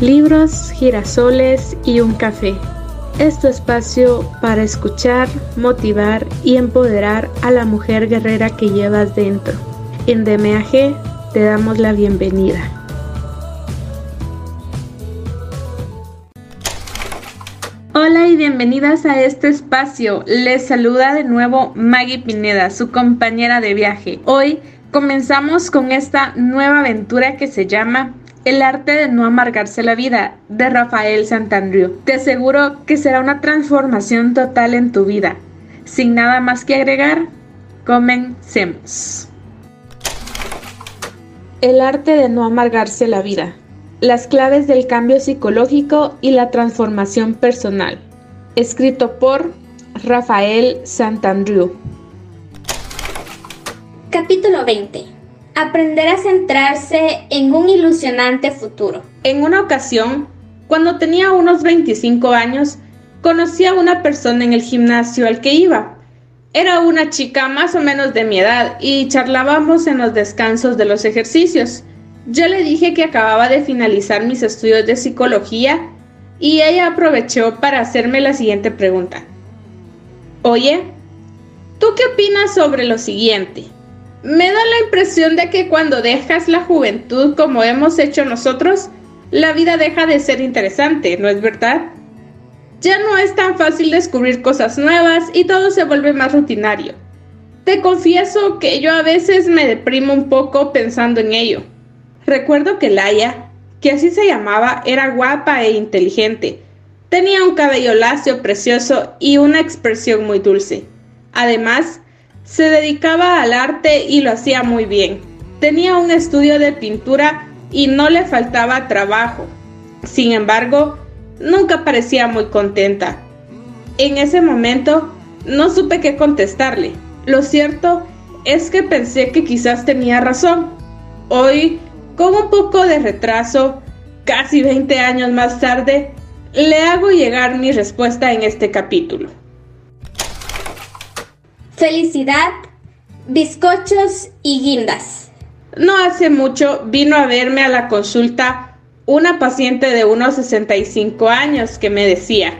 libros, girasoles y un café. Es tu espacio para escuchar, motivar y empoderar a la mujer guerrera que llevas dentro. En DMAG te damos la bienvenida. Hola y bienvenidas a este espacio. Les saluda de nuevo Maggie Pineda, su compañera de viaje. Hoy comenzamos con esta nueva aventura que se llama el arte de no amargarse la vida, de Rafael Santandriu. Te aseguro que será una transformación total en tu vida. Sin nada más que agregar, comencemos. El arte de no amargarse la vida. Las claves del cambio psicológico y la transformación personal. Escrito por Rafael Santandriu. Capítulo 20 aprender a centrarse en un ilusionante futuro. En una ocasión, cuando tenía unos 25 años, conocí a una persona en el gimnasio al que iba. Era una chica más o menos de mi edad y charlábamos en los descansos de los ejercicios. Yo le dije que acababa de finalizar mis estudios de psicología y ella aprovechó para hacerme la siguiente pregunta. Oye, ¿tú qué opinas sobre lo siguiente? Me da la impresión de que cuando dejas la juventud como hemos hecho nosotros, la vida deja de ser interesante, ¿no es verdad? Ya no es tan fácil descubrir cosas nuevas y todo se vuelve más rutinario. Te confieso que yo a veces me deprimo un poco pensando en ello. Recuerdo que Laia, que así se llamaba, era guapa e inteligente. Tenía un cabello lacio precioso y una expresión muy dulce. Además, se dedicaba al arte y lo hacía muy bien. Tenía un estudio de pintura y no le faltaba trabajo. Sin embargo, nunca parecía muy contenta. En ese momento no supe qué contestarle. Lo cierto es que pensé que quizás tenía razón. Hoy, con un poco de retraso, casi 20 años más tarde, le hago llegar mi respuesta en este capítulo felicidad, bizcochos y guindas. No hace mucho vino a verme a la consulta una paciente de unos 65 años que me decía,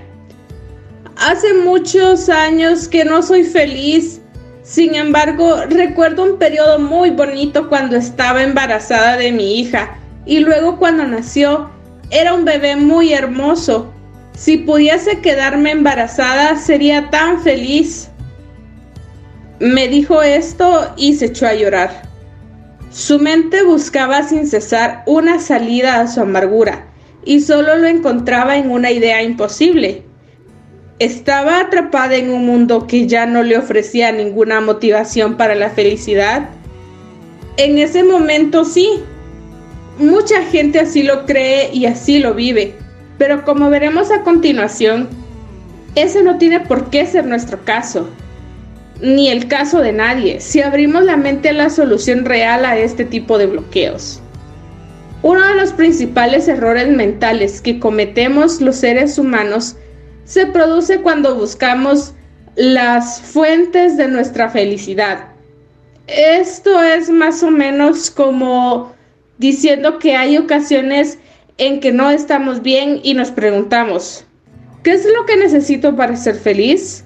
hace muchos años que no soy feliz, sin embargo recuerdo un periodo muy bonito cuando estaba embarazada de mi hija y luego cuando nació era un bebé muy hermoso. Si pudiese quedarme embarazada sería tan feliz. Me dijo esto y se echó a llorar. Su mente buscaba sin cesar una salida a su amargura y solo lo encontraba en una idea imposible. Estaba atrapada en un mundo que ya no le ofrecía ninguna motivación para la felicidad. En ese momento sí. Mucha gente así lo cree y así lo vive, pero como veremos a continuación, ese no tiene por qué ser nuestro caso ni el caso de nadie si abrimos la mente a la solución real a este tipo de bloqueos. Uno de los principales errores mentales que cometemos los seres humanos se produce cuando buscamos las fuentes de nuestra felicidad. Esto es más o menos como diciendo que hay ocasiones en que no estamos bien y nos preguntamos, ¿qué es lo que necesito para ser feliz?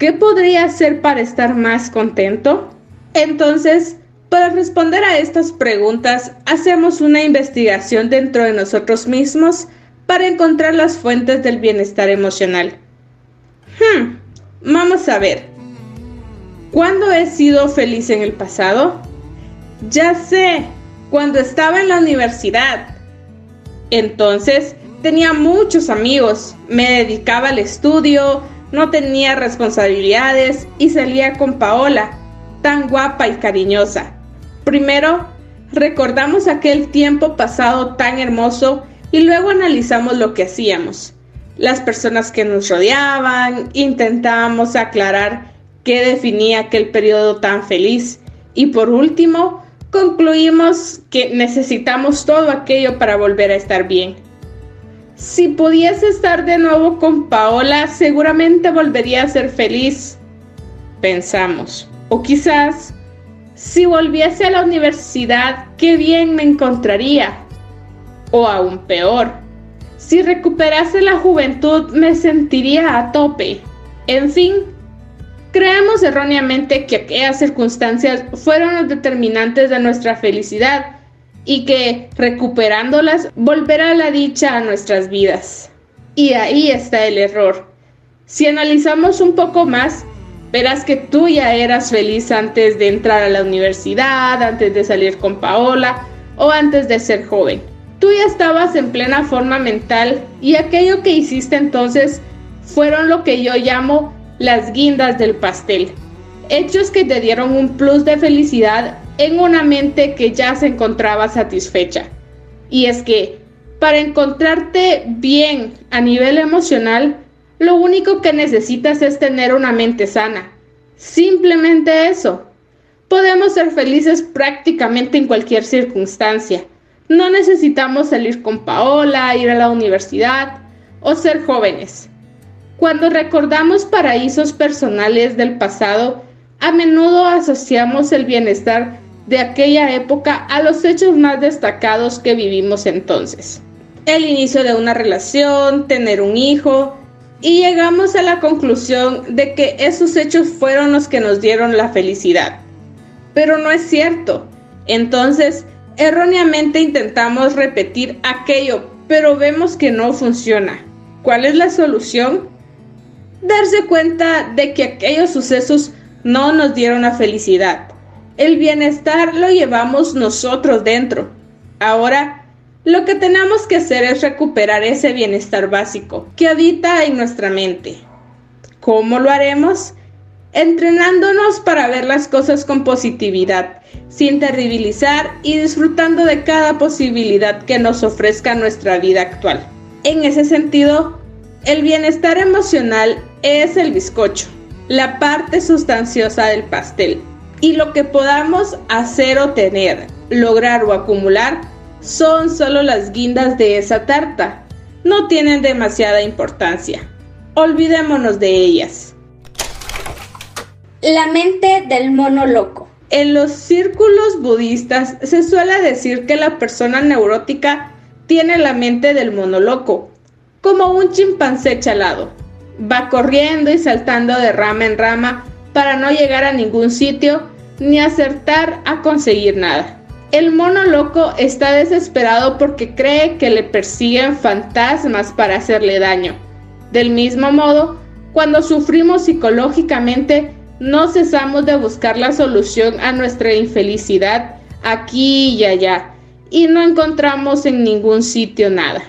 ¿Qué podría hacer para estar más contento? Entonces, para responder a estas preguntas, hacemos una investigación dentro de nosotros mismos para encontrar las fuentes del bienestar emocional. Hmm, vamos a ver. ¿Cuándo he sido feliz en el pasado? Ya sé, cuando estaba en la universidad. Entonces, tenía muchos amigos, me dedicaba al estudio, no tenía responsabilidades y salía con Paola, tan guapa y cariñosa. Primero, recordamos aquel tiempo pasado tan hermoso y luego analizamos lo que hacíamos. Las personas que nos rodeaban, intentábamos aclarar qué definía aquel periodo tan feliz y por último, concluimos que necesitamos todo aquello para volver a estar bien. Si pudiese estar de nuevo con Paola, seguramente volvería a ser feliz, pensamos. O quizás, si volviese a la universidad, qué bien me encontraría. O aún peor, Si recuperase la juventud me sentiría a tope. En fin, creemos erróneamente que aquellas circunstancias fueron los determinantes de nuestra felicidad y que, recuperándolas, volverá la dicha a nuestras vidas. Y ahí está el error. Si analizamos un poco más, verás que tú ya eras feliz antes de entrar a la universidad, antes de salir con Paola o antes de ser joven. Tú ya estabas en plena forma mental y aquello que hiciste entonces fueron lo que yo llamo las guindas del pastel. Hechos que te dieron un plus de felicidad en una mente que ya se encontraba satisfecha. Y es que para encontrarte bien a nivel emocional, lo único que necesitas es tener una mente sana. Simplemente eso. Podemos ser felices prácticamente en cualquier circunstancia. No necesitamos salir con Paola, ir a la universidad o ser jóvenes. Cuando recordamos paraísos personales del pasado, a menudo asociamos el bienestar de aquella época a los hechos más destacados que vivimos entonces. El inicio de una relación, tener un hijo, y llegamos a la conclusión de que esos hechos fueron los que nos dieron la felicidad. Pero no es cierto. Entonces, erróneamente intentamos repetir aquello, pero vemos que no funciona. ¿Cuál es la solución? Darse cuenta de que aquellos sucesos no nos dieron la felicidad el bienestar lo llevamos nosotros dentro. Ahora, lo que tenemos que hacer es recuperar ese bienestar básico que habita en nuestra mente. ¿Cómo lo haremos? Entrenándonos para ver las cosas con positividad, sin terribilizar y disfrutando de cada posibilidad que nos ofrezca nuestra vida actual. En ese sentido, el bienestar emocional es el bizcocho, la parte sustanciosa del pastel y lo que podamos hacer o tener, lograr o acumular son solo las guindas de esa tarta. No tienen demasiada importancia. Olvidémonos de ellas. La mente del mono loco. En los círculos budistas se suele decir que la persona neurótica tiene la mente del mono loco, como un chimpancé chalado. Va corriendo y saltando de rama en rama para no llegar a ningún sitio ni acertar a conseguir nada. El mono loco está desesperado porque cree que le persiguen fantasmas para hacerle daño. Del mismo modo, cuando sufrimos psicológicamente, no cesamos de buscar la solución a nuestra infelicidad aquí y allá, y no encontramos en ningún sitio nada.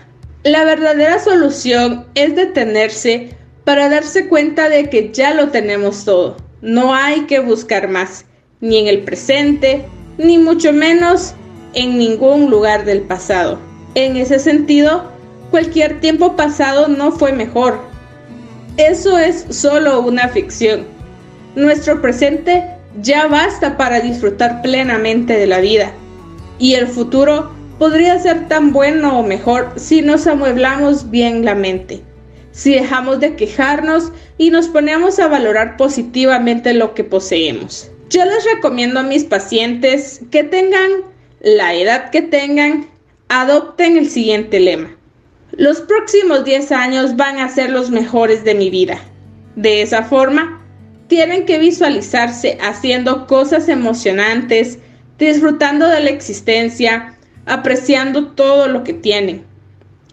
La verdadera solución es detenerse para darse cuenta de que ya lo tenemos todo. No hay que buscar más ni en el presente, ni mucho menos en ningún lugar del pasado. En ese sentido, cualquier tiempo pasado no fue mejor. Eso es solo una ficción. Nuestro presente ya basta para disfrutar plenamente de la vida. Y el futuro podría ser tan bueno o mejor si nos amueblamos bien la mente, si dejamos de quejarnos y nos ponemos a valorar positivamente lo que poseemos. Yo les recomiendo a mis pacientes que tengan la edad que tengan, adopten el siguiente lema. Los próximos 10 años van a ser los mejores de mi vida. De esa forma, tienen que visualizarse haciendo cosas emocionantes, disfrutando de la existencia, apreciando todo lo que tienen.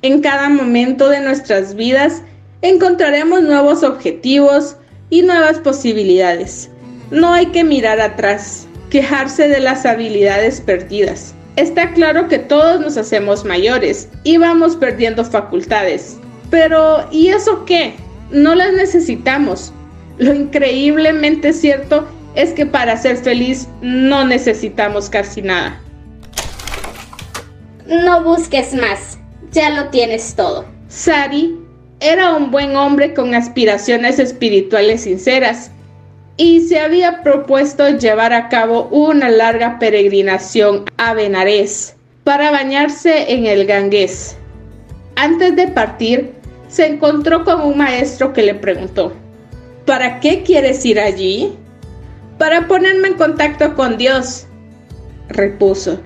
En cada momento de nuestras vidas encontraremos nuevos objetivos y nuevas posibilidades. No hay que mirar atrás, quejarse de las habilidades perdidas. Está claro que todos nos hacemos mayores y vamos perdiendo facultades. Pero, ¿y eso qué? No las necesitamos. Lo increíblemente cierto es que para ser feliz no necesitamos casi nada. No busques más, ya lo tienes todo. Sari era un buen hombre con aspiraciones espirituales sinceras y se había propuesto llevar a cabo una larga peregrinación a Benares para bañarse en el Ganges. Antes de partir, se encontró con un maestro que le preguntó, ¿Para qué quieres ir allí? Para ponerme en contacto con Dios, repuso.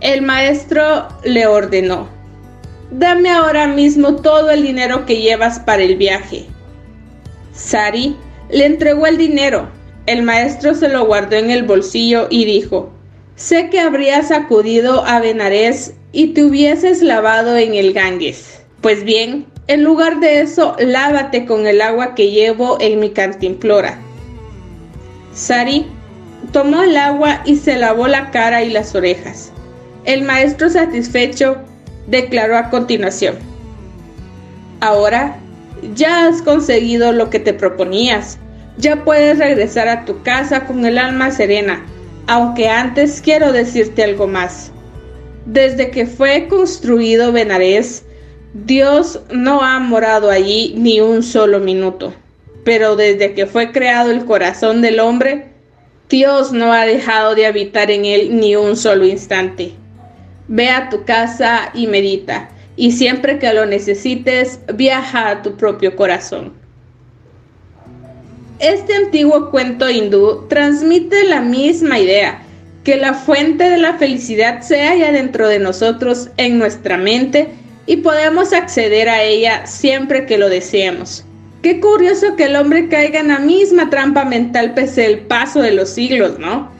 El maestro le ordenó, Dame ahora mismo todo el dinero que llevas para el viaje. Sari le entregó el dinero. El maestro se lo guardó en el bolsillo y dijo, Sé que habrías acudido a Benares y te hubieses lavado en el Ganges. Pues bien, en lugar de eso, lávate con el agua que llevo en mi cantimplora. Sari tomó el agua y se lavó la cara y las orejas. El maestro satisfecho declaró a continuación, Ahora ya has conseguido lo que te proponías, ya puedes regresar a tu casa con el alma serena, aunque antes quiero decirte algo más. Desde que fue construido Benares, Dios no ha morado allí ni un solo minuto, pero desde que fue creado el corazón del hombre, Dios no ha dejado de habitar en él ni un solo instante. Ve a tu casa y medita, y siempre que lo necesites, viaja a tu propio corazón. Este antiguo cuento hindú transmite la misma idea, que la fuente de la felicidad se halla dentro de nosotros, en nuestra mente, y podemos acceder a ella siempre que lo deseemos. Qué curioso que el hombre caiga en la misma trampa mental pese el paso de los siglos, ¿no?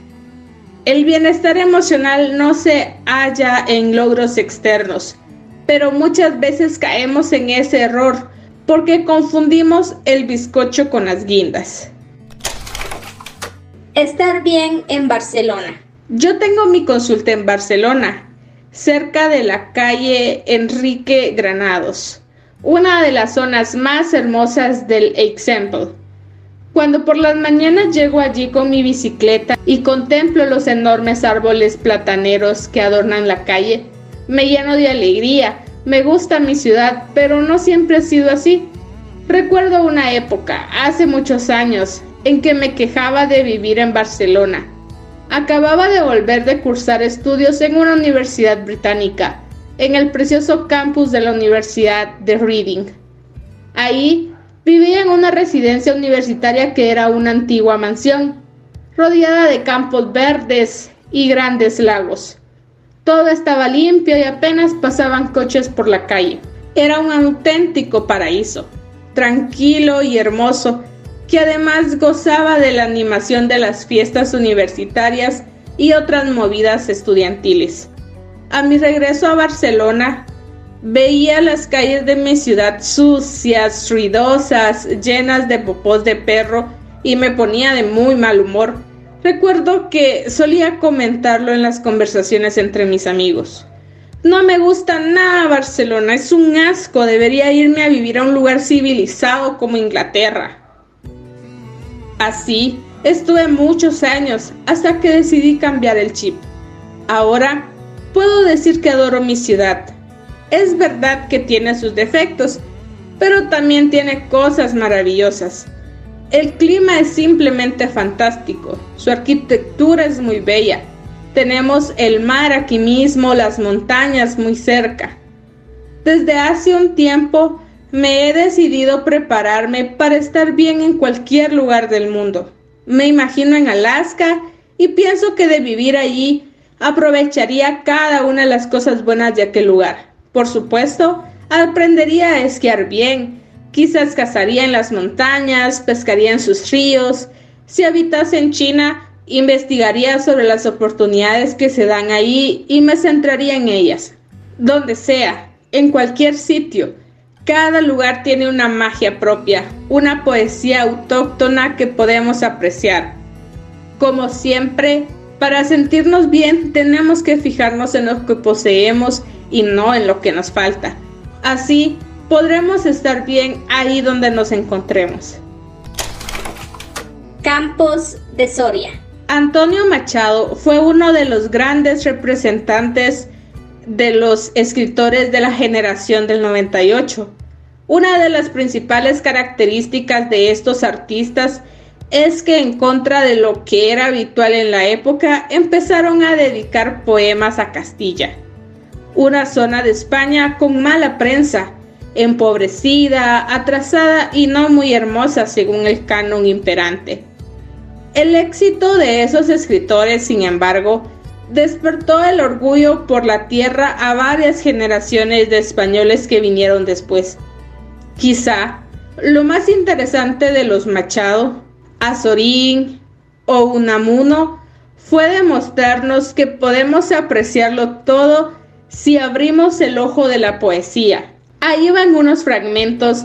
El bienestar emocional no se halla en logros externos, pero muchas veces caemos en ese error porque confundimos el bizcocho con las guindas. Estar bien en Barcelona. Yo tengo mi consulta en Barcelona, cerca de la calle Enrique Granados, una de las zonas más hermosas del Exemple. Cuando por las mañanas llego allí con mi bicicleta y contemplo los enormes árboles plataneros que adornan la calle, me lleno de alegría. Me gusta mi ciudad, pero no siempre ha sido así. Recuerdo una época, hace muchos años, en que me quejaba de vivir en Barcelona. Acababa de volver de cursar estudios en una universidad británica, en el precioso campus de la Universidad de Reading. Ahí Vivía en una residencia universitaria que era una antigua mansión, rodeada de campos verdes y grandes lagos. Todo estaba limpio y apenas pasaban coches por la calle. Era un auténtico paraíso, tranquilo y hermoso, que además gozaba de la animación de las fiestas universitarias y otras movidas estudiantiles. A mi regreso a Barcelona, Veía las calles de mi ciudad sucias, ruidosas, llenas de popós de perro y me ponía de muy mal humor. Recuerdo que solía comentarlo en las conversaciones entre mis amigos. No me gusta nada Barcelona, es un asco, debería irme a vivir a un lugar civilizado como Inglaterra. Así estuve muchos años hasta que decidí cambiar el chip. Ahora puedo decir que adoro mi ciudad es verdad que tiene sus defectos, pero también tiene cosas maravillosas. El clima es simplemente fantástico, su arquitectura es muy bella. Tenemos el mar aquí mismo, las montañas muy cerca. Desde hace un tiempo me he decidido prepararme para estar bien en cualquier lugar del mundo. Me imagino en Alaska y pienso que de vivir allí aprovecharía cada una de las cosas buenas de aquel lugar. Por supuesto, aprendería a esquiar bien, quizás cazaría en las montañas, pescaría en sus ríos. Si habitase en China, investigaría sobre las oportunidades que se dan ahí y me centraría en ellas. Donde sea, en cualquier sitio, cada lugar tiene una magia propia, una poesía autóctona que podemos apreciar. Como siempre, para sentirnos bien tenemos que fijarnos en lo que poseemos y no en lo que nos falta. Así podremos estar bien ahí donde nos encontremos. Campos de Soria. Antonio Machado fue uno de los grandes representantes de los escritores de la generación del 98. Una de las principales características de estos artistas es que en contra de lo que era habitual en la época, empezaron a dedicar poemas a Castilla una zona de España con mala prensa, empobrecida, atrasada y no muy hermosa según el canon imperante. El éxito de esos escritores, sin embargo, despertó el orgullo por la tierra a varias generaciones de españoles que vinieron después. Quizá lo más interesante de los Machado, Azorín o Unamuno fue demostrarnos que podemos apreciarlo todo si abrimos el ojo de la poesía. Ahí van unos fragmentos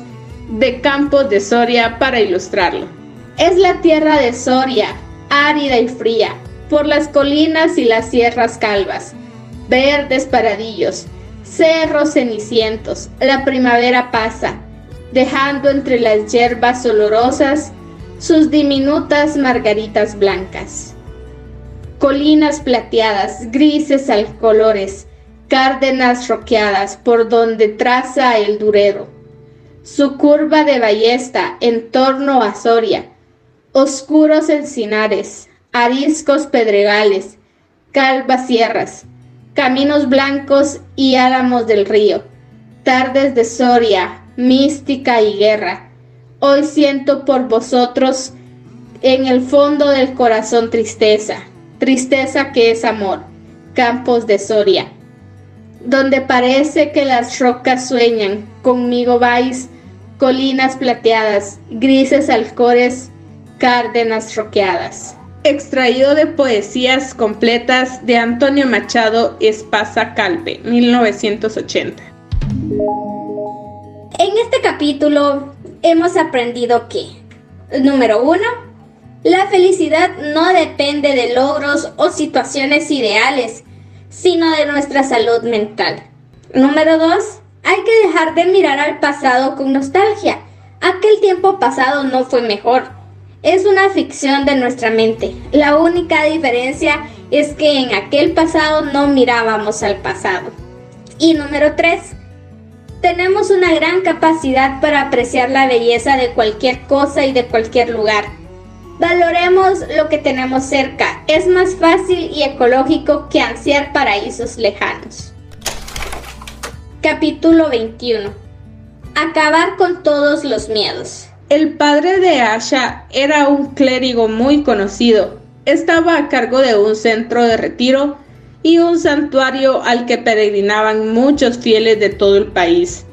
de Campos de Soria para ilustrarlo. Es la tierra de Soria, árida y fría, por las colinas y las sierras calvas, verdes paradillos, cerros cenicientos, la primavera pasa, dejando entre las hierbas olorosas sus diminutas margaritas blancas. Colinas plateadas, grises al colores, cárdenas roqueadas por donde traza el durero. Su curva de ballesta en torno a Soria, oscuros encinares, ariscos pedregales, calvas sierras, caminos blancos y álamos del río, tardes de Soria, mística y guerra. Hoy siento por vosotros en el fondo del corazón tristeza, tristeza que es amor, campos de Soria donde parece que las rocas sueñan, conmigo vais, colinas plateadas, grises alcores, cárdenas roqueadas. Extraído de poesías completas de Antonio Machado Espasa Calpe, 1980. En este capítulo hemos aprendido que, número uno, la felicidad no depende de logros o situaciones ideales, sino de nuestra salud mental. Número 2. Hay que dejar de mirar al pasado con nostalgia. Aquel tiempo pasado no fue mejor. Es una ficción de nuestra mente. La única diferencia es que en aquel pasado no mirábamos al pasado. Y número 3. Tenemos una gran capacidad para apreciar la belleza de cualquier cosa y de cualquier lugar Valoremos lo que tenemos cerca. Es más fácil y ecológico que ansiar paraísos lejanos. Capítulo 21. Acabar con todos los miedos. El padre de Asha era un clérigo muy conocido. Estaba a cargo de un centro de retiro y un santuario al que peregrinaban muchos fieles de todo el país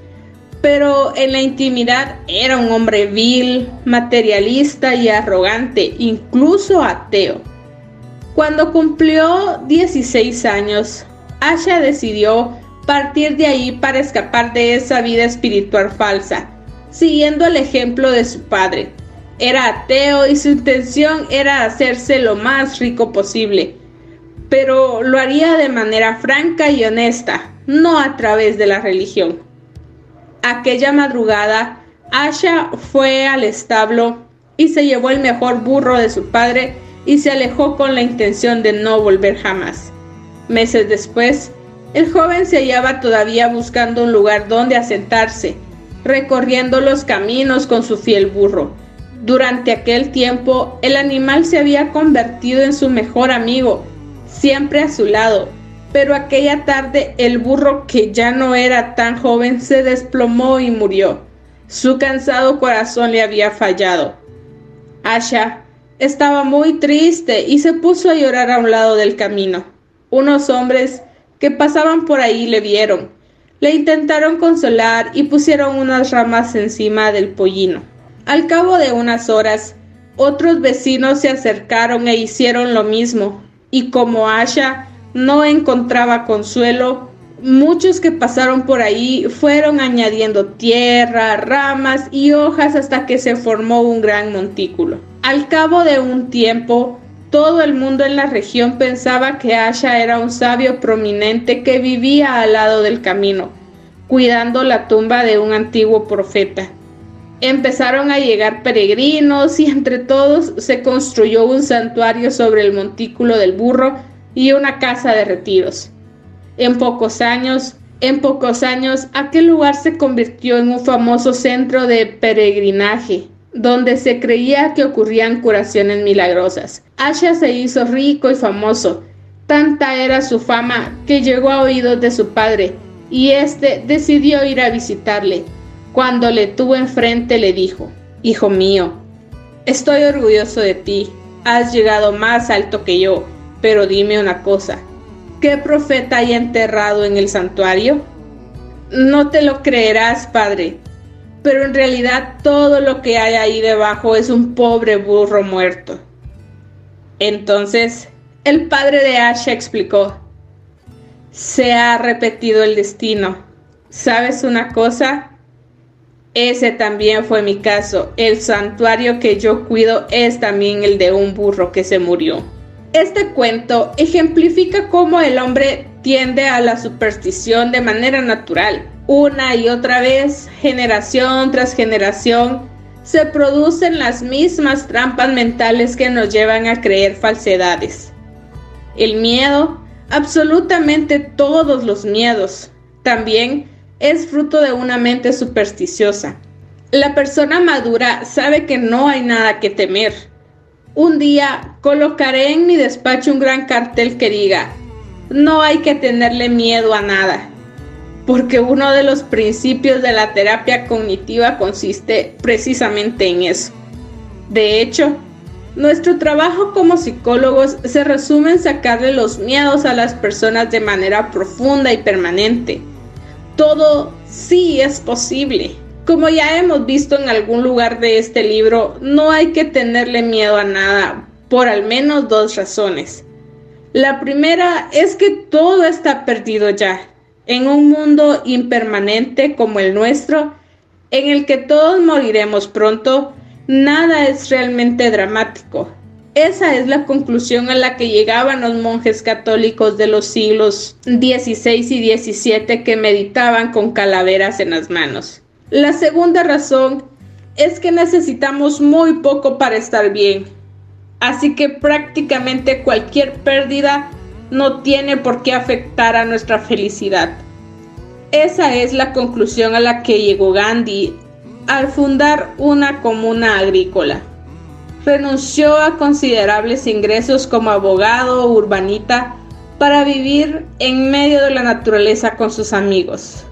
pero en la intimidad era un hombre vil, materialista y arrogante, incluso ateo. Cuando cumplió 16 años, Asha decidió partir de ahí para escapar de esa vida espiritual falsa, siguiendo el ejemplo de su padre. Era ateo y su intención era hacerse lo más rico posible, pero lo haría de manera franca y honesta, no a través de la religión. Aquella madrugada, Asha fue al establo y se llevó el mejor burro de su padre y se alejó con la intención de no volver jamás. Meses después, el joven se hallaba todavía buscando un lugar donde asentarse, recorriendo los caminos con su fiel burro. Durante aquel tiempo, el animal se había convertido en su mejor amigo, siempre a su lado, pero aquella tarde el burro, que ya no era tan joven, se desplomó y murió. Su cansado corazón le había fallado. Asha estaba muy triste y se puso a llorar a un lado del camino. Unos hombres que pasaban por ahí le vieron. Le intentaron consolar y pusieron unas ramas encima del pollino. Al cabo de unas horas, otros vecinos se acercaron e hicieron lo mismo, y como Asha no encontraba consuelo, muchos que pasaron por ahí fueron añadiendo tierra, ramas y hojas hasta que se formó un gran montículo. Al cabo de un tiempo, todo el mundo en la región pensaba que Asha era un sabio prominente que vivía al lado del camino, cuidando la tumba de un antiguo profeta. Empezaron a llegar peregrinos y entre todos se construyó un santuario sobre el montículo del burro y una casa de retiros. En pocos años, en pocos años, aquel lugar se convirtió en un famoso centro de peregrinaje, donde se creía que ocurrían curaciones milagrosas. Asha se hizo rico y famoso. Tanta era su fama que llegó a oídos de su padre, y éste decidió ir a visitarle. Cuando le tuvo enfrente le dijo, Hijo mío, estoy orgulloso de ti, has llegado más alto que yo pero dime una cosa, ¿Qué profeta hay enterrado en el santuario? No te lo creerás, padre, pero en realidad todo lo que hay ahí debajo es un pobre burro muerto. Entonces, el padre de Asha explicó, se ha repetido el destino. ¿Sabes una cosa? Ese también fue mi caso. El santuario que yo cuido es también el de un burro que se murió. Este cuento ejemplifica cómo el hombre tiende a la superstición de manera natural. Una y otra vez, generación tras generación, se producen las mismas trampas mentales que nos llevan a creer falsedades. El miedo, absolutamente todos los miedos, también es fruto de una mente supersticiosa. La persona madura sabe que no hay nada que temer. Un día colocaré en mi despacho un gran cartel que diga, no hay que tenerle miedo a nada, porque uno de los principios de la terapia cognitiva consiste precisamente en eso. De hecho, nuestro trabajo como psicólogos se resume en sacarle los miedos a las personas de manera profunda y permanente. Todo sí es posible. Como ya hemos visto en algún lugar de este libro, no hay que tenerle miedo a nada, por al menos dos razones. La primera es que todo está perdido ya. En un mundo impermanente como el nuestro, en el que todos moriremos pronto, nada es realmente dramático. Esa es la conclusión a la que llegaban los monjes católicos de los siglos XVI y XVII que meditaban con calaveras en las manos. La segunda razón es que necesitamos muy poco para estar bien, así que prácticamente cualquier pérdida no tiene por qué afectar a nuestra felicidad. Esa es la conclusión a la que llegó Gandhi al fundar una comuna agrícola. Renunció a considerables ingresos como abogado o urbanita para vivir en medio de la naturaleza con sus amigos.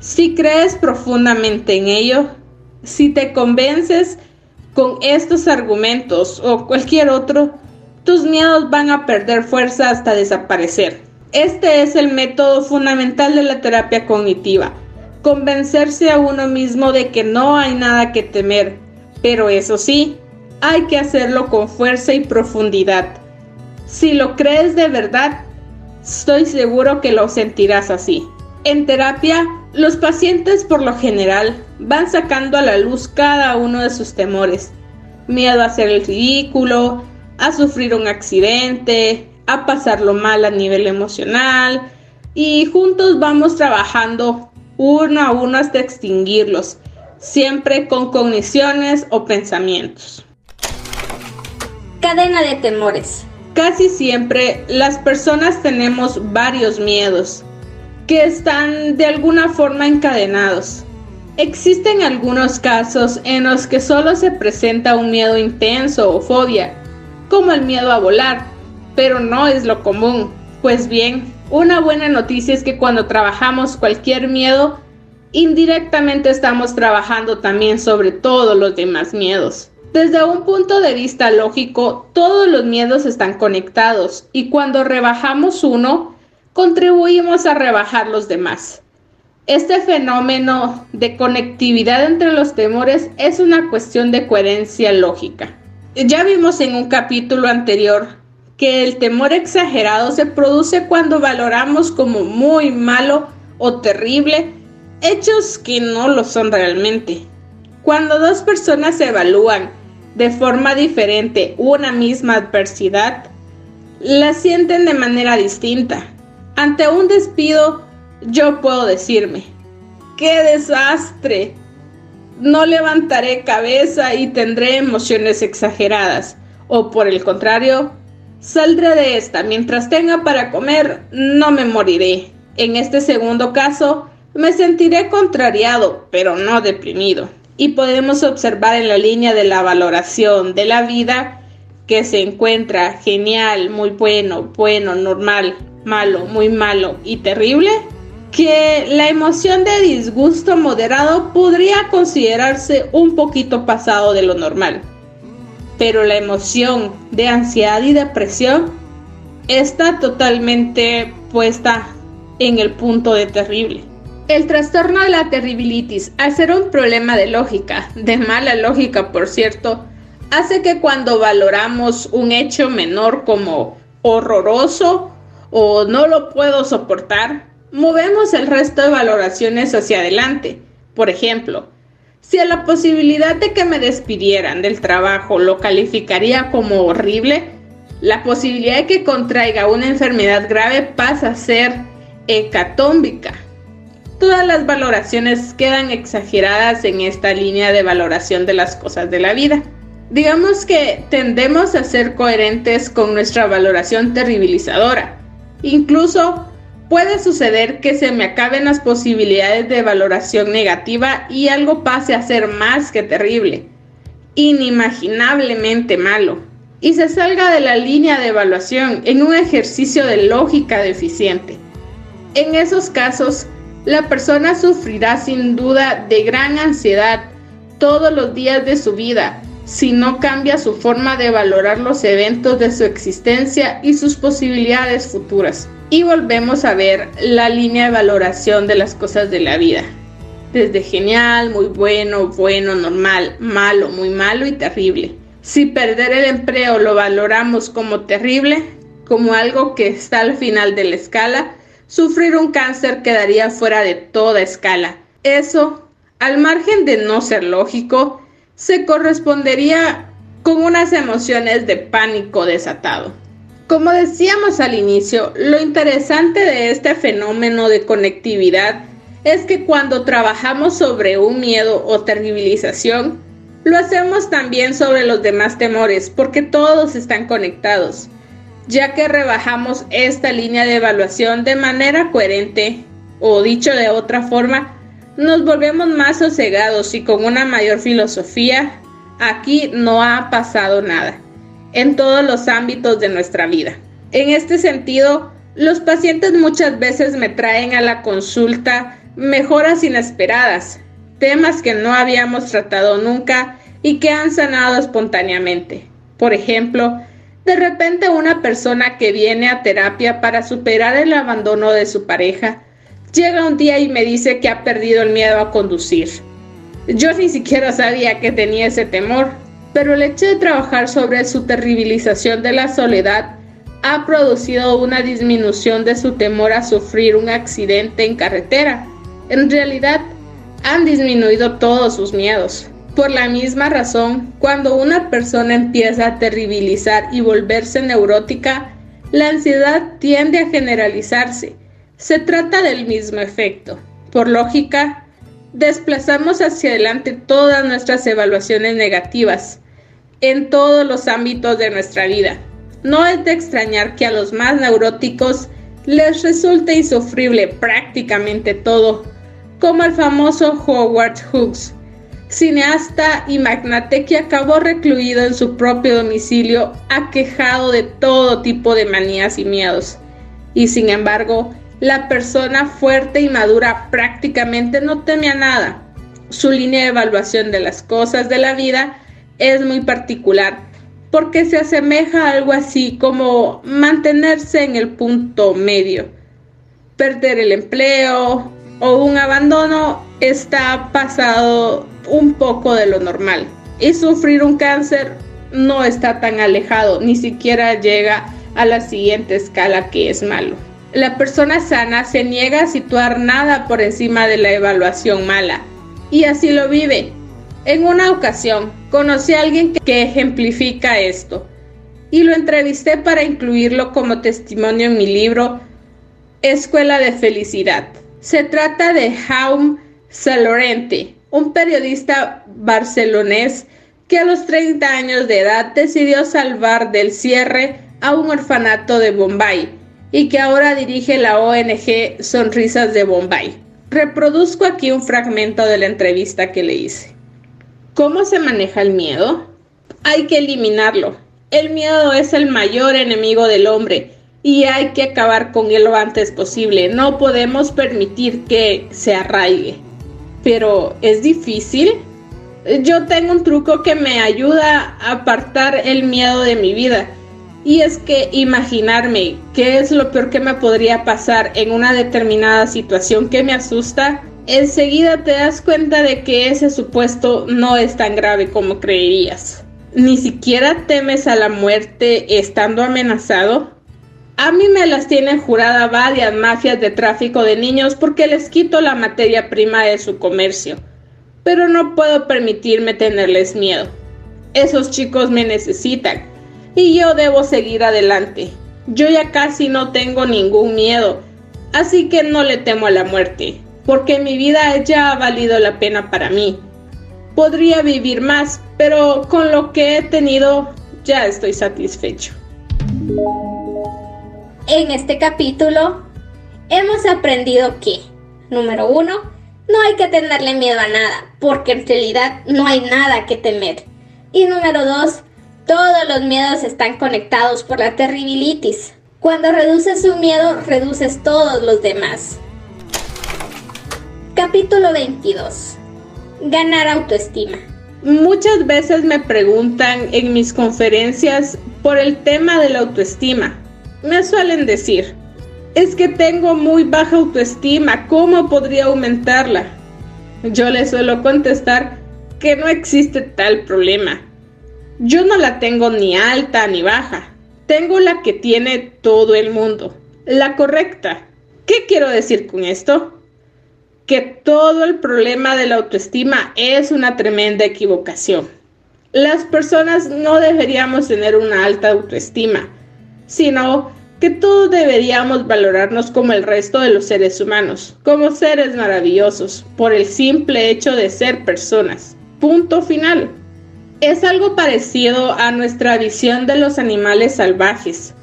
Si crees profundamente en ello, si te convences con estos argumentos o cualquier otro, tus miedos van a perder fuerza hasta desaparecer. Este es el método fundamental de la terapia cognitiva convencerse a uno mismo de que no hay nada que temer, pero eso sí, hay que hacerlo con fuerza y profundidad. Si lo crees de verdad, estoy seguro que lo sentirás así. En terapia, los pacientes por lo general van sacando a la luz cada uno de sus temores. Miedo a hacer el ridículo, a sufrir un accidente, a pasarlo mal a nivel emocional y juntos vamos trabajando uno a uno hasta extinguirlos, siempre con cogniciones o pensamientos. Cadena de temores. Casi siempre las personas tenemos varios miedos que están de alguna forma encadenados. Existen algunos casos en los que solo se presenta un miedo intenso o fobia, como el miedo a volar, pero no es lo común. Pues bien, una buena noticia es que cuando trabajamos cualquier miedo, indirectamente estamos trabajando también sobre todos los demás miedos. Desde un punto de vista lógico, todos los miedos están conectados y cuando rebajamos uno, contribuimos a rebajar los demás. Este fenómeno de conectividad entre los temores es una cuestión de coherencia lógica. Ya vimos en un capítulo anterior que el temor exagerado se produce cuando valoramos como muy malo o terrible hechos que no lo son realmente. Cuando dos personas evalúan de forma diferente una misma adversidad, la sienten de manera distinta. Ante un despido, yo puedo decirme, ¡qué desastre! No levantaré cabeza y tendré emociones exageradas. O por el contrario, Saldré de esta. Mientras tenga para comer, no me moriré. En este segundo caso, me sentiré contrariado, pero no deprimido. Y podemos observar en la línea de la valoración de la vida que se encuentra genial, muy bueno, bueno, normal, malo, muy malo y terrible, que la emoción de disgusto moderado podría considerarse un poquito pasado de lo normal pero la emoción de ansiedad y depresión está totalmente puesta en el punto de terrible. El trastorno de la terribilitis, al ser un problema de lógica, de mala lógica por cierto, hace que cuando valoramos un hecho menor como horroroso o no lo puedo soportar, movemos el resto de valoraciones hacia adelante. Por ejemplo, si a la posibilidad de que me despidieran del trabajo lo calificaría como horrible, la posibilidad de que contraiga una enfermedad grave pasa a ser hecatómbica. Todas las valoraciones quedan exageradas en esta línea de valoración de las cosas de la vida. Digamos que tendemos a ser coherentes con nuestra valoración terribilizadora. Incluso puede suceder que se me acaben las posibilidades de valoración negativa y algo pase a ser más que terrible, inimaginablemente malo, y se salga de la línea de evaluación en un ejercicio de lógica deficiente. En esos casos, la persona sufrirá sin duda de gran ansiedad todos los días de su vida si no cambia su forma de valorar los eventos de su existencia y sus posibilidades futuras. Y volvemos a ver la línea de valoración de las cosas de la vida. Desde genial, muy bueno, bueno, normal, malo, muy malo y terrible. Si perder el empleo lo valoramos como terrible, como algo que está al final de la escala, sufrir un cáncer quedaría fuera de toda escala. Eso, al margen de no ser lógico, se correspondería con unas emociones de pánico desatado. Como decíamos al inicio, lo interesante de este fenómeno de conectividad es que cuando trabajamos sobre un miedo o terribilización, lo hacemos también sobre los demás temores, porque todos están conectados, ya que rebajamos esta línea de evaluación de manera coherente, o dicho de otra forma, nos volvemos más sosegados y con una mayor filosofía, aquí no ha pasado nada, en todos los ámbitos de nuestra vida. En este sentido, los pacientes muchas veces me traen a la consulta mejoras inesperadas, temas que no habíamos tratado nunca y que han sanado espontáneamente. Por ejemplo, de repente una persona que viene a terapia para superar el abandono de su pareja llega un día y me dice que ha perdido el miedo a conducir. Yo ni siquiera sabía que tenía ese temor, pero el hecho de trabajar sobre su terribilización de la soledad ha producido una disminución de su temor a sufrir un accidente en carretera. En realidad, han disminuido todos sus miedos. Por la misma razón, cuando una persona empieza a terribilizar y volverse neurótica, la ansiedad tiende a generalizarse se trata del mismo efecto. Por lógica, desplazamos hacia adelante todas nuestras evaluaciones negativas en todos los ámbitos de nuestra vida. No es de extrañar que a los más neuróticos les resulte insufrible prácticamente todo, como el famoso Howard Hughes, cineasta y magnate que acabó recluido en su propio domicilio, aquejado de todo tipo de manías y miedos. Y sin embargo, la persona fuerte y madura prácticamente no teme a nada. Su línea de evaluación de las cosas de la vida es muy particular porque se asemeja a algo así como mantenerse en el punto medio. Perder el empleo o un abandono está pasado un poco de lo normal y sufrir un cáncer no está tan alejado, ni siquiera llega a la siguiente escala que es malo. La persona sana se niega a situar nada por encima de la evaluación mala y así lo vive. En una ocasión conocí a alguien que ejemplifica esto y lo entrevisté para incluirlo como testimonio en mi libro Escuela de Felicidad. Se trata de Jaume Salorente, un periodista barcelonés que a los 30 años de edad decidió salvar del cierre a un orfanato de Bombay y que ahora dirige la ONG Sonrisas de Bombay. Reproduzco aquí un fragmento de la entrevista que le hice. ¿Cómo se maneja el miedo? Hay que eliminarlo. El miedo es el mayor enemigo del hombre y hay que acabar con él lo antes posible. No podemos permitir que se arraigue. Pero es difícil. Yo tengo un truco que me ayuda a apartar el miedo de mi vida Y es que imaginarme qué es lo peor que me podría pasar en una determinada situación que me asusta, enseguida te das cuenta de que ese supuesto no es tan grave como creerías. Ni siquiera temes a la muerte estando amenazado. A mí me las tienen jurada varias mafias de tráfico de niños porque les quito la materia prima de su comercio, pero no puedo permitirme tenerles miedo. Esos chicos me necesitan y yo debo seguir adelante. Yo ya casi no tengo ningún miedo, así que no le temo a la muerte, porque mi vida ya ha valido la pena para mí. Podría vivir más, pero con lo que he tenido ya estoy satisfecho. En este capítulo hemos aprendido que, número uno, no hay que tenerle miedo a nada, porque en realidad no hay nada que temer. Y número dos, todos los miedos están conectados por la terribilitis. Cuando reduces un miedo, reduces todos los demás. Capítulo 22. Ganar autoestima. Muchas veces me preguntan en mis conferencias por el tema de la autoestima. Me suelen decir, es que tengo muy baja autoestima, ¿cómo podría aumentarla? Yo les suelo contestar que no existe tal problema. Yo no la tengo ni alta ni baja. Tengo la que tiene todo el mundo. La correcta. ¿Qué quiero decir con esto? Que todo el problema de la autoestima es una tremenda equivocación. Las personas no deberíamos tener una alta autoestima, sino que todos deberíamos valorarnos como el resto de los seres humanos, como seres maravillosos, por el simple hecho de ser personas. Punto final. Es algo parecido a nuestra visión de los animales salvajes.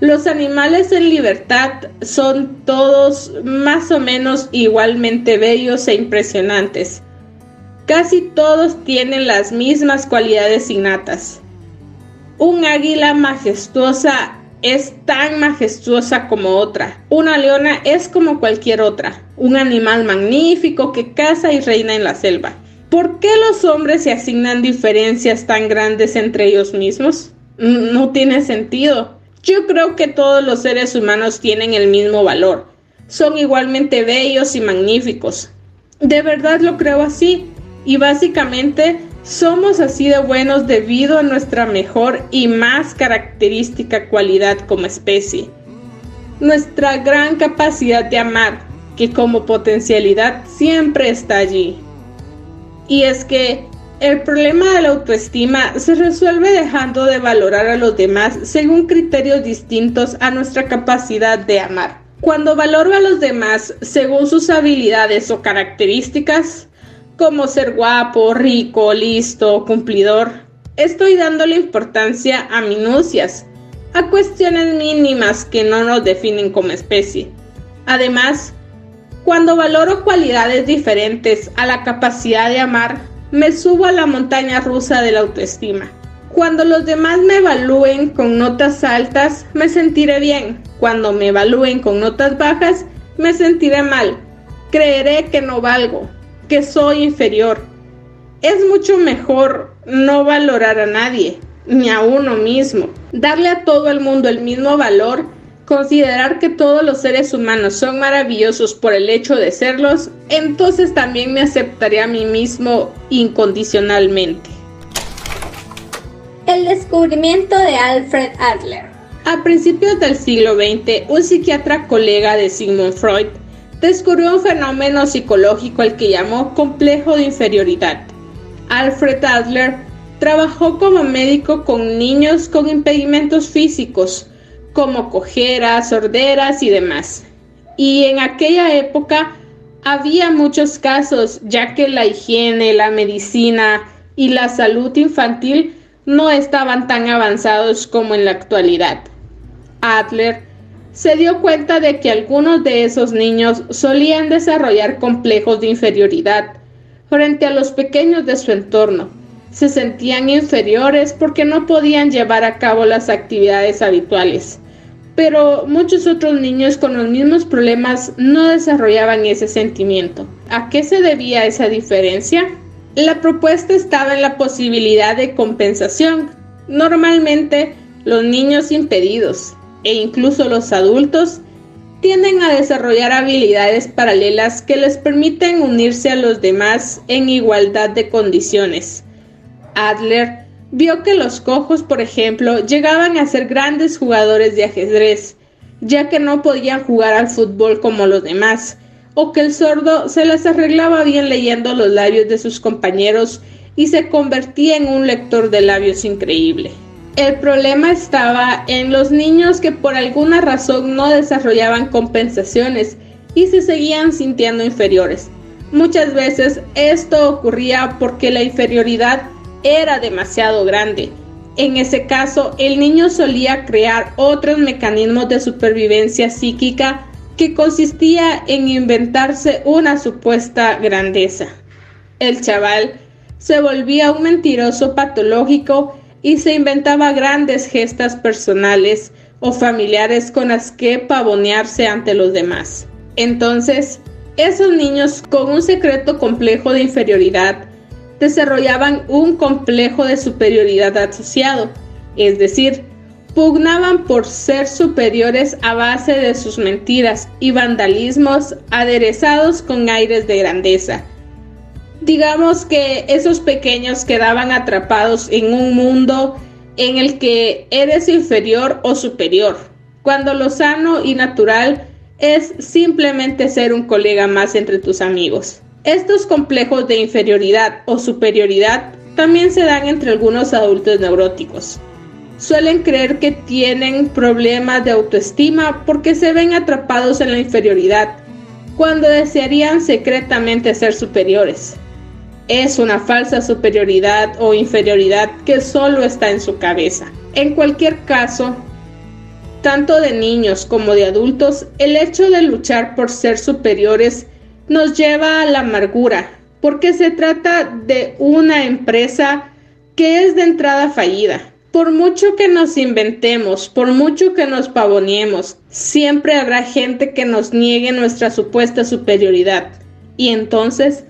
Los animales en libertad son todos más o menos igualmente bellos e impresionantes. Casi todos tienen las mismas cualidades innatas. Un águila majestuosa es tan majestuosa como otra. Una leona es como cualquier otra. Un animal magnífico que caza y reina en la selva. ¿Por qué los hombres se asignan diferencias tan grandes entre ellos mismos? No tiene sentido. Yo creo que todos los seres humanos tienen el mismo valor. Son igualmente bellos y magníficos. De verdad lo creo así. Y básicamente somos así de buenos debido a nuestra mejor y más característica cualidad como especie. Nuestra gran capacidad de amar, que como potencialidad siempre está allí. Y es que el problema de la autoestima se resuelve dejando de valorar a los demás según criterios distintos a nuestra capacidad de amar. Cuando valoro a los demás según sus habilidades o características, como ser guapo, rico, listo, cumplidor, estoy dándole importancia a minucias, a cuestiones mínimas que no nos definen como especie. Además, cuando valoro cualidades diferentes a la capacidad de amar, me subo a la montaña rusa de la autoestima. Cuando los demás me evalúen con notas altas, me sentiré bien. Cuando me evalúen con notas bajas, me sentiré mal. Creeré que no valgo, que soy inferior. Es mucho mejor no valorar a nadie, ni a uno mismo. Darle a todo el mundo el mismo valor considerar que todos los seres humanos son maravillosos por el hecho de serlos, entonces también me aceptaré a mí mismo incondicionalmente. El descubrimiento de Alfred Adler. A principios del siglo XX, un psiquiatra colega de Sigmund Freud descubrió un fenómeno psicológico al que llamó complejo de inferioridad. Alfred Adler trabajó como médico con niños con impedimentos físicos, como cojeras, sorderas y demás. Y en aquella época había muchos casos, ya que la higiene, la medicina y la salud infantil no estaban tan avanzados como en la actualidad. Adler se dio cuenta de que algunos de esos niños solían desarrollar complejos de inferioridad frente a los pequeños de su entorno. Se sentían inferiores porque no podían llevar a cabo las actividades habituales pero muchos otros niños con los mismos problemas no desarrollaban ese sentimiento. ¿A qué se debía esa diferencia? La propuesta estaba en la posibilidad de compensación. Normalmente los niños impedidos e incluso los adultos tienden a desarrollar habilidades paralelas que les permiten unirse a los demás en igualdad de condiciones. Adler vio que los cojos, por ejemplo, llegaban a ser grandes jugadores de ajedrez, ya que no podían jugar al fútbol como los demás, o que el sordo se les arreglaba bien leyendo los labios de sus compañeros y se convertía en un lector de labios increíble. El problema estaba en los niños que por alguna razón no desarrollaban compensaciones y se seguían sintiendo inferiores. Muchas veces esto ocurría porque la inferioridad era demasiado grande. En ese caso, el niño solía crear otros mecanismos de supervivencia psíquica que consistía en inventarse una supuesta grandeza. El chaval se volvía un mentiroso patológico y se inventaba grandes gestas personales o familiares con las que pavonearse ante los demás. Entonces, esos niños con un secreto complejo de inferioridad desarrollaban un complejo de superioridad asociado, es decir, pugnaban por ser superiores a base de sus mentiras y vandalismos aderezados con aires de grandeza. Digamos que esos pequeños quedaban atrapados en un mundo en el que eres inferior o superior, cuando lo sano y natural es simplemente ser un colega más entre tus amigos. Estos complejos de inferioridad o superioridad también se dan entre algunos adultos neuróticos. Suelen creer que tienen problemas de autoestima porque se ven atrapados en la inferioridad, cuando desearían secretamente ser superiores. Es una falsa superioridad o inferioridad que solo está en su cabeza. En cualquier caso, tanto de niños como de adultos, el hecho de luchar por ser superiores nos lleva a la amargura, porque se trata de una empresa que es de entrada fallida. Por mucho que nos inventemos, por mucho que nos pavoniemos, siempre habrá gente que nos niegue nuestra supuesta superioridad. Y entonces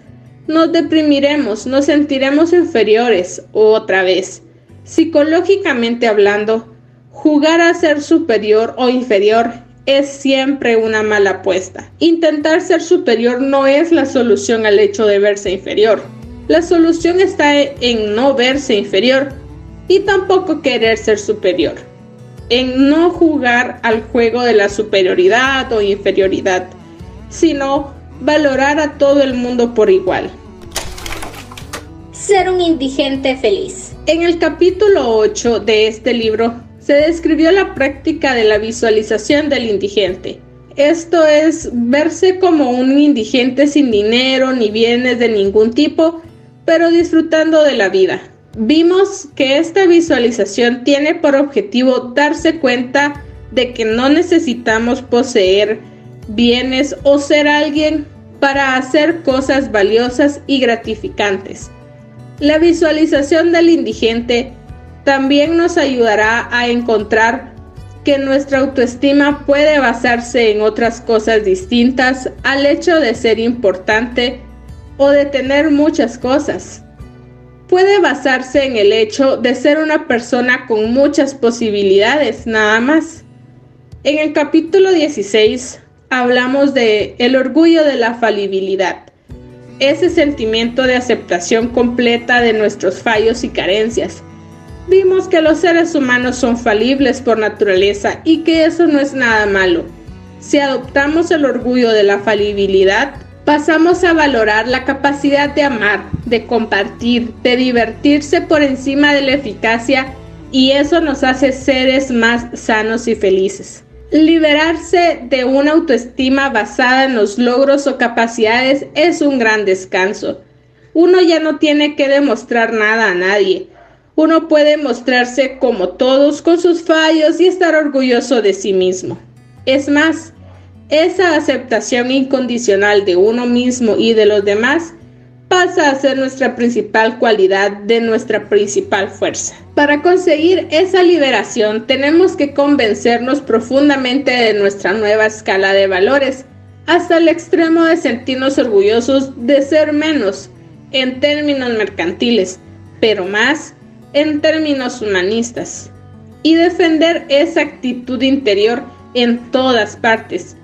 nos deprimiremos, nos sentiremos inferiores otra vez. Psicológicamente hablando, jugar a ser superior o inferior es siempre una mala apuesta. Intentar ser superior no es la solución al hecho de verse inferior. La solución está en no verse inferior y tampoco querer ser superior. En no jugar al juego de la superioridad o inferioridad, sino valorar a todo el mundo por igual. Ser un indigente feliz. En el capítulo 8 de este libro se describió la práctica de la visualización del indigente. Esto es verse como un indigente sin dinero ni bienes de ningún tipo, pero disfrutando de la vida. Vimos que esta visualización tiene por objetivo darse cuenta de que no necesitamos poseer bienes o ser alguien para hacer cosas valiosas y gratificantes. La visualización del indigente también nos ayudará a encontrar que nuestra autoestima puede basarse en otras cosas distintas al hecho de ser importante o de tener muchas cosas. Puede basarse en el hecho de ser una persona con muchas posibilidades, nada más. En el capítulo 16 hablamos de el orgullo de la falibilidad, ese sentimiento de aceptación completa de nuestros fallos y carencias, vimos que los seres humanos son falibles por naturaleza y que eso no es nada malo. Si adoptamos el orgullo de la falibilidad, pasamos a valorar la capacidad de amar, de compartir, de divertirse por encima de la eficacia y eso nos hace seres más sanos y felices. Liberarse de una autoestima basada en los logros o capacidades es un gran descanso. Uno ya no tiene que demostrar nada a nadie uno puede mostrarse como todos con sus fallos y estar orgulloso de sí mismo. Es más, esa aceptación incondicional de uno mismo y de los demás pasa a ser nuestra principal cualidad de nuestra principal fuerza. Para conseguir esa liberación tenemos que convencernos profundamente de nuestra nueva escala de valores, hasta el extremo de sentirnos orgullosos de ser menos en términos mercantiles, pero más en términos humanistas. y defender esa actitud interior en todas partes.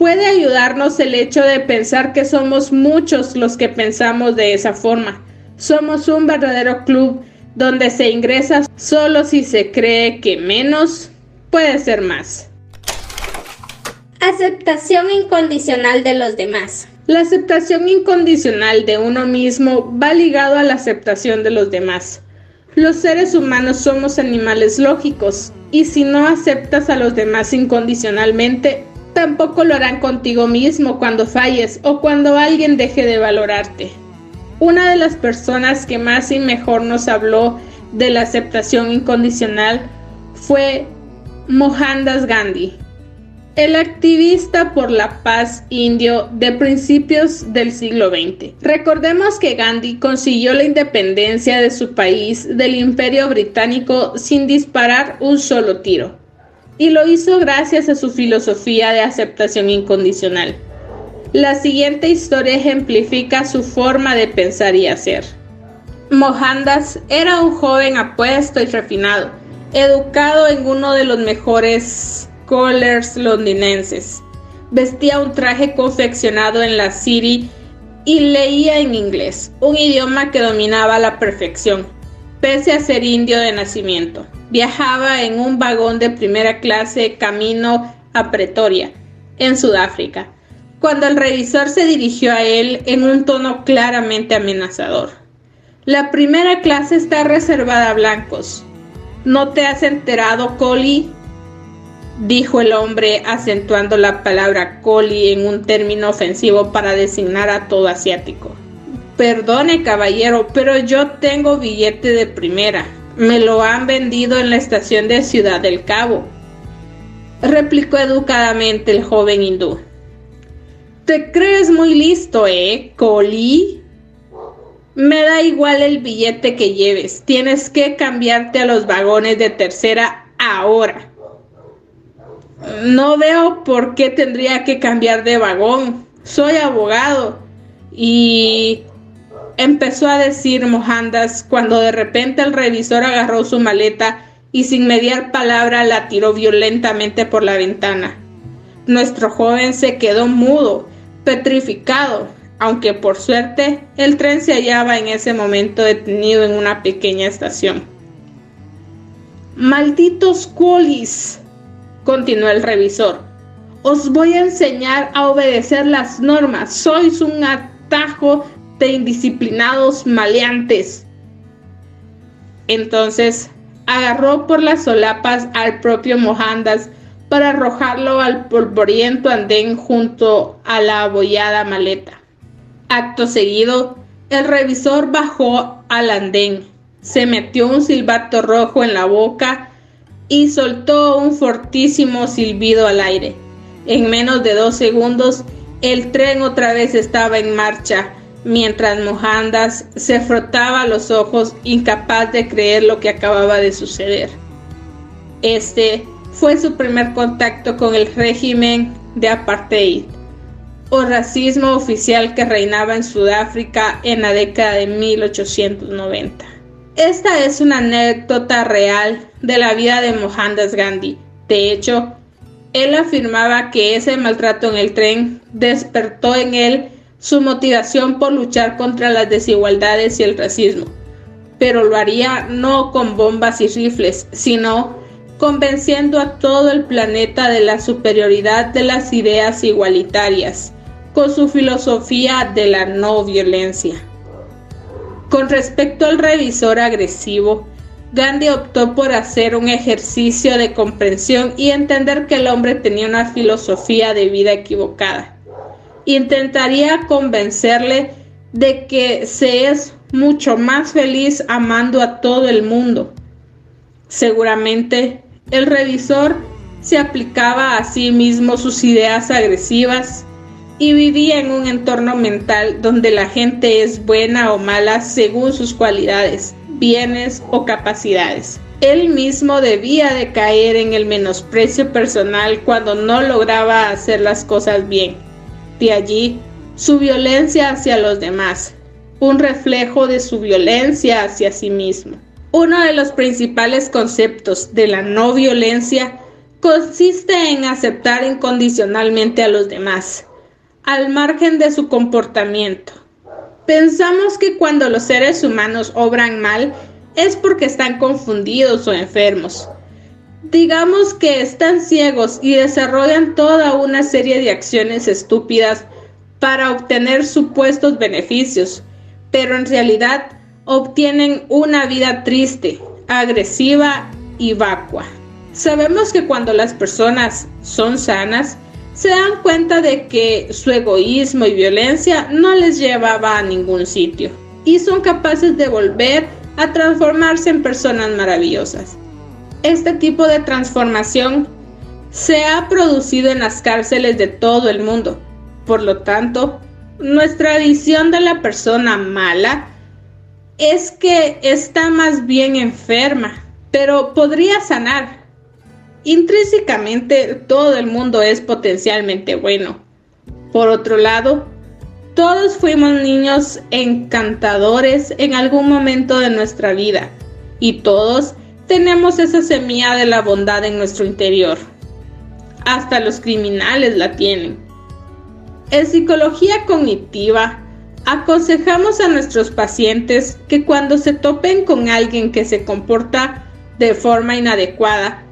Puede ayudarnos el hecho de pensar que somos muchos los que pensamos de esa forma. Somos un verdadero club donde se ingresa solo si se cree que menos puede ser más. Aceptación incondicional de los demás. La aceptación incondicional de uno mismo va ligado a la aceptación de los demás. Los seres humanos somos animales lógicos y si no aceptas a los demás incondicionalmente, tampoco lo harán contigo mismo cuando falles o cuando alguien deje de valorarte. Una de las personas que más y mejor nos habló de la aceptación incondicional fue Mohandas Gandhi, el activista por la paz indio de principios del siglo XX. Recordemos que Gandhi consiguió la independencia de su país del imperio británico sin disparar un solo tiro, y lo hizo gracias a su filosofía de aceptación incondicional. La siguiente historia ejemplifica su forma de pensar y hacer. Mohandas era un joven apuesto y refinado, educado en uno de los mejores collars londinenses. Vestía un traje confeccionado en la City y leía en inglés, un idioma que dominaba a la perfección, pese a ser indio de nacimiento. Viajaba en un vagón de primera clase camino a Pretoria, en Sudáfrica, cuando el revisor se dirigió a él en un tono claramente amenazador. La primera clase está reservada a blancos. ¿No te has enterado, Collie? dijo el hombre acentuando la palabra coli en un término ofensivo para designar a todo asiático. Perdone, caballero, pero yo tengo billete de primera. Me lo han vendido en la estación de Ciudad del Cabo, replicó educadamente el joven hindú. Te crees muy listo, ¿eh, Coli? Me da igual el billete que lleves. Tienes que cambiarte a los vagones de tercera ahora no veo por qué tendría que cambiar de vagón. Soy abogado. Y empezó a decir Mohandas cuando de repente el revisor agarró su maleta y sin mediar palabra la tiró violentamente por la ventana. Nuestro joven se quedó mudo, petrificado, aunque por suerte el tren se hallaba en ese momento detenido en una pequeña estación. Malditos colis, continuó el revisor. Os voy a enseñar a obedecer las normas. Sois un atajo indisciplinados maleantes. Entonces agarró por las solapas al propio Mohandas para arrojarlo al polvoriento andén junto a la abollada maleta. Acto seguido, el revisor bajó al andén, se metió un silbato rojo en la boca y soltó un fortísimo silbido al aire. En menos de dos segundos, el tren otra vez estaba en marcha, mientras Mohandas se frotaba los ojos incapaz de creer lo que acababa de suceder. Este fue su primer contacto con el régimen de apartheid o racismo oficial que reinaba en Sudáfrica en la década de 1890. Esta es una anécdota real de la vida de Mohandas Gandhi. De hecho, él afirmaba que ese maltrato en el tren despertó en él su motivación por luchar contra las desigualdades y el racismo, pero lo haría no con bombas y rifles, sino convenciendo a todo el planeta de la superioridad de las ideas igualitarias, con su filosofía de la no violencia. Con respecto al revisor agresivo, Gandhi optó por hacer un ejercicio de comprensión y entender que el hombre tenía una filosofía de vida equivocada. Intentaría convencerle de que se es mucho más feliz amando a todo el mundo. Seguramente el revisor se aplicaba a sí mismo sus ideas agresivas y vivía en un entorno mental donde la gente es buena o mala según sus cualidades, bienes o capacidades. Él mismo debía de caer en el menosprecio personal cuando no lograba hacer las cosas bien. De allí su violencia hacia los demás, un reflejo de su violencia hacia sí mismo. Uno de los principales conceptos de la no violencia consiste en aceptar incondicionalmente a los demás, al margen de su comportamiento. Pensamos que cuando los seres humanos obran mal es porque están confundidos o enfermos. Digamos que están ciegos y desarrollan toda una serie de acciones estúpidas para obtener supuestos beneficios, pero en realidad obtienen una vida triste, agresiva y vacua. Sabemos que cuando las personas son sanas, se dan cuenta de que su egoísmo y violencia no les llevaba a ningún sitio y son capaces de volver a transformarse en personas maravillosas. Este tipo de transformación se ha producido en las cárceles de todo el mundo. Por lo tanto, nuestra visión de la persona mala es que está más bien enferma, pero podría sanar Intrínsecamente todo el mundo es potencialmente bueno. Por otro lado, todos fuimos niños encantadores en algún momento de nuestra vida y todos tenemos esa semilla de la bondad en nuestro interior. Hasta los criminales la tienen. En psicología cognitiva, aconsejamos a nuestros pacientes que cuando se topen con alguien que se comporta de forma inadecuada,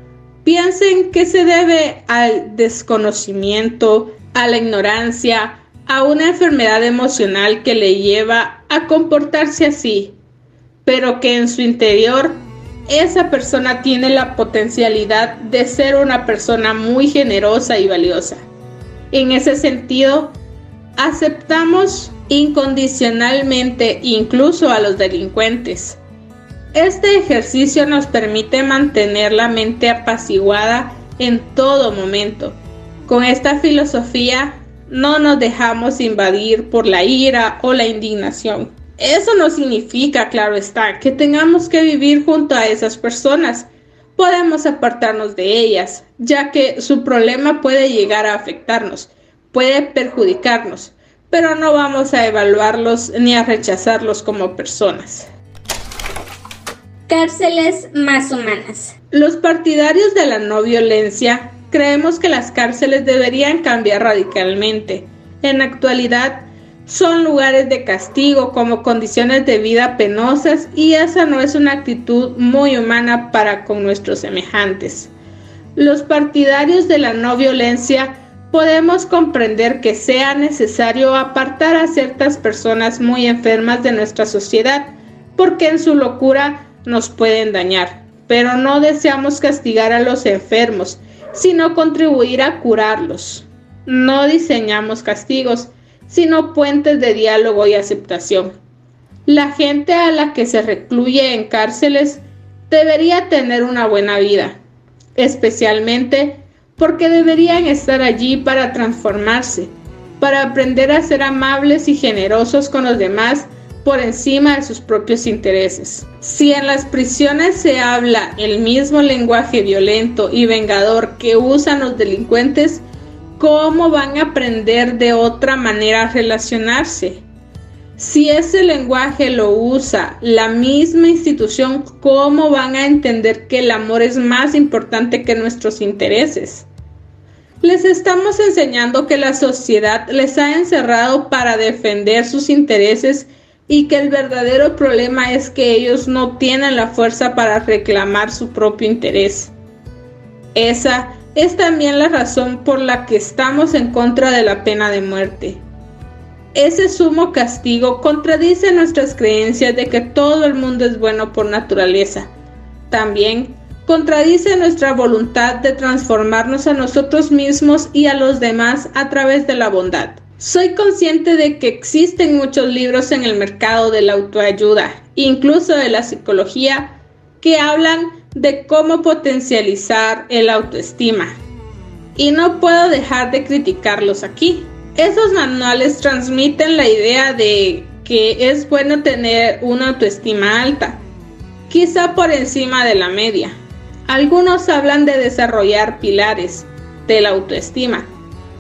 piensen que se debe al desconocimiento, a la ignorancia, a una enfermedad emocional que le lleva a comportarse así, pero que en su interior esa persona tiene la potencialidad de ser una persona muy generosa y valiosa. En ese sentido, aceptamos incondicionalmente incluso a los delincuentes este ejercicio nos permite mantener la mente apaciguada en todo momento. Con esta filosofía no nos dejamos invadir por la ira o la indignación. Eso no significa, claro está, que tengamos que vivir junto a esas personas. Podemos apartarnos de ellas, ya que su problema puede llegar a afectarnos, puede perjudicarnos, pero no vamos a evaluarlos ni a rechazarlos como personas cárceles más humanas. Los partidarios de la no violencia creemos que las cárceles deberían cambiar radicalmente. En la actualidad son lugares de castigo como condiciones de vida penosas y esa no es una actitud muy humana para con nuestros semejantes. Los partidarios de la no violencia podemos comprender que sea necesario apartar a ciertas personas muy enfermas de nuestra sociedad porque en su locura nos pueden dañar, pero no deseamos castigar a los enfermos, sino contribuir a curarlos. No diseñamos castigos, sino puentes de diálogo y aceptación. La gente a la que se recluye en cárceles debería tener una buena vida, especialmente porque deberían estar allí para transformarse, para aprender a ser amables y generosos con los demás por encima de sus propios intereses. Si en las prisiones se habla el mismo lenguaje violento y vengador que usan los delincuentes, ¿cómo van a aprender de otra manera a relacionarse? Si ese lenguaje lo usa la misma institución, ¿cómo van a entender que el amor es más importante que nuestros intereses? Les estamos enseñando que la sociedad les ha encerrado para defender sus intereses y que el verdadero problema es que ellos no tienen la fuerza para reclamar su propio interés. Esa es también la razón por la que estamos en contra de la pena de muerte. Ese sumo castigo contradice nuestras creencias de que todo el mundo es bueno por naturaleza. También contradice nuestra voluntad de transformarnos a nosotros mismos y a los demás a través de la bondad. Soy consciente de que existen muchos libros en el mercado de la autoayuda, incluso de la psicología, que hablan de cómo potencializar el autoestima. Y no puedo dejar de criticarlos aquí. Esos manuales transmiten la idea de que es bueno tener una autoestima alta, quizá por encima de la media. Algunos hablan de desarrollar pilares de la autoestima,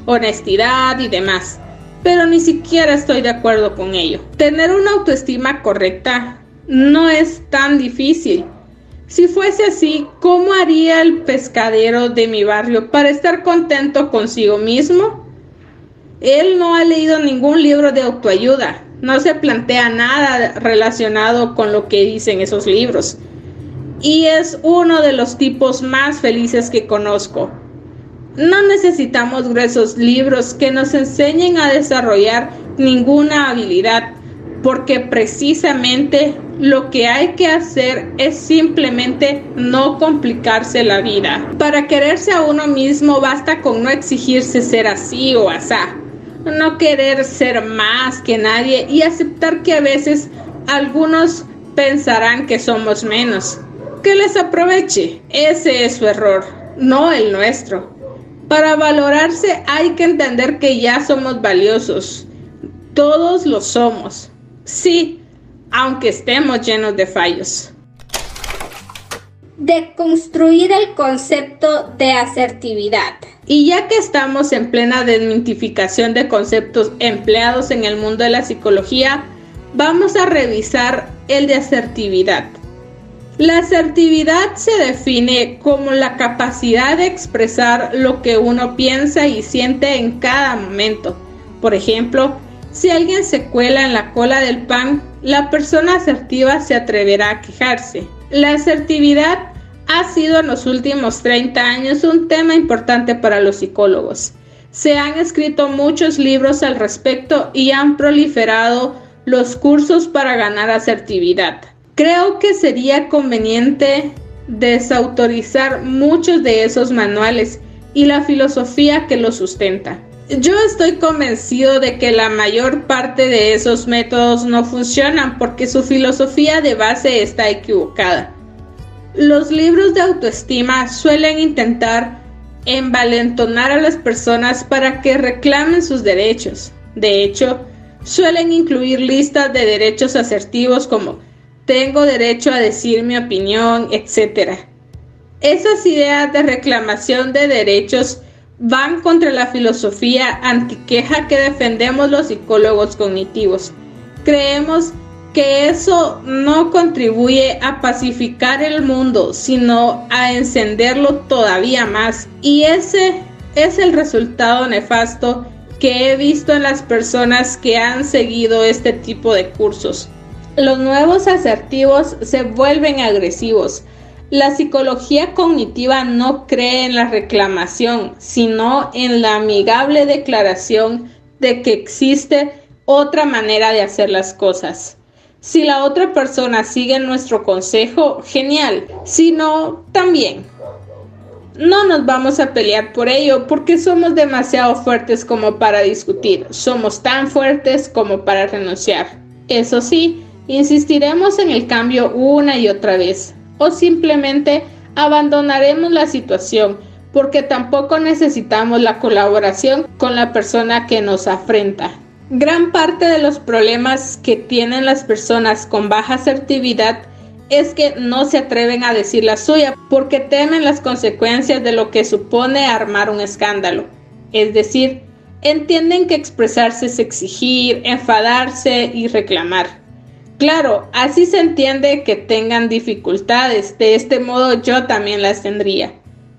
honestidad y demás pero ni siquiera estoy de acuerdo con ello. Tener una autoestima correcta no es tan difícil. Si fuese así, ¿cómo haría el pescadero de mi barrio para estar contento consigo mismo? Él no ha leído ningún libro de autoayuda, no se plantea nada relacionado con lo que dicen esos libros. Y es uno de los tipos más felices que conozco. No necesitamos gruesos libros que nos enseñen a desarrollar ninguna habilidad, porque precisamente lo que hay que hacer es simplemente no complicarse la vida. Para quererse a uno mismo basta con no exigirse ser así o asá, no querer ser más que nadie y aceptar que a veces algunos pensarán que somos menos. Que les aproveche, ese es su error, no el nuestro. Para valorarse hay que entender que ya somos valiosos. Todos lo somos. Sí, aunque estemos llenos de fallos. De construir el concepto de asertividad. Y ya que estamos en plena desmitificación de conceptos empleados en el mundo de la psicología, vamos a revisar el de asertividad. La asertividad se define como la capacidad de expresar lo que uno piensa y siente en cada momento. Por ejemplo, si alguien se cuela en la cola del pan, la persona asertiva se atreverá a quejarse. La asertividad ha sido en los últimos 30 años un tema importante para los psicólogos. Se han escrito muchos libros al respecto y han proliferado los cursos para ganar asertividad. Creo que sería conveniente desautorizar muchos de esos manuales y la filosofía que los sustenta. Yo estoy convencido de que la mayor parte de esos métodos no funcionan porque su filosofía de base está equivocada. Los libros de autoestima suelen intentar envalentonar a las personas para que reclamen sus derechos. De hecho, suelen incluir listas de derechos asertivos como tengo derecho a decir mi opinión, etc. Esas ideas de reclamación de derechos van contra la filosofía antiqueja que defendemos los psicólogos cognitivos. Creemos que eso no contribuye a pacificar el mundo, sino a encenderlo todavía más. Y ese es el resultado nefasto que he visto en las personas que han seguido este tipo de cursos. Los nuevos asertivos se vuelven agresivos, la psicología cognitiva no cree en la reclamación, sino en la amigable declaración de que existe otra manera de hacer las cosas. Si la otra persona sigue nuestro consejo, genial. Si no, también. No nos vamos a pelear por ello porque somos demasiado fuertes como para discutir. Somos tan fuertes como para renunciar. Eso sí, insistiremos en el cambio una y otra vez o simplemente abandonaremos la situación porque tampoco necesitamos la colaboración con la persona que nos afrenta. Gran parte de los problemas que tienen las personas con baja asertividad es que no se atreven a decir la suya porque temen las consecuencias de lo que supone armar un escándalo. Es decir, entienden que expresarse es exigir, enfadarse y reclamar. Claro, así se entiende que tengan dificultades, de este modo yo también las tendría.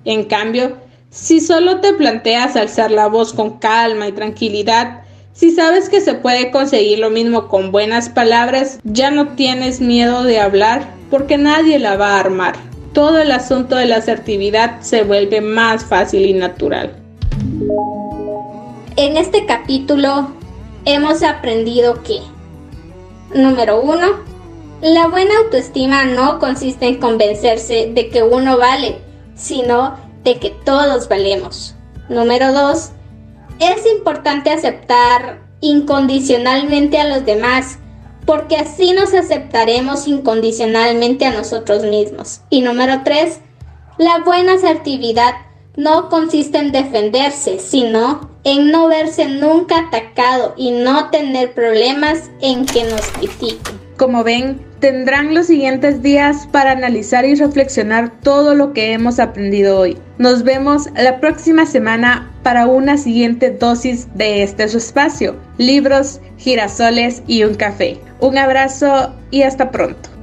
En cambio, si solo te planteas alzar la voz con calma y tranquilidad, si sabes que se puede conseguir lo mismo con buenas palabras, ya no tienes miedo de hablar porque nadie la va a armar. Todo el asunto de la asertividad se vuelve más fácil y natural. En este capítulo hemos aprendido que Número 1. La buena autoestima no consiste en convencerse de que uno vale, sino de que todos valemos. Número 2. Es importante aceptar incondicionalmente a los demás, porque así nos aceptaremos incondicionalmente a nosotros mismos. Y número 3. La buena asertividad no consiste en defenderse, sino en no verse nunca atacado y no tener problemas en que nos critiquen. Como ven, tendrán los siguientes días para analizar y reflexionar todo lo que hemos aprendido hoy. Nos vemos la próxima semana para una siguiente dosis de este espacio, libros, girasoles y un café. Un abrazo y hasta pronto.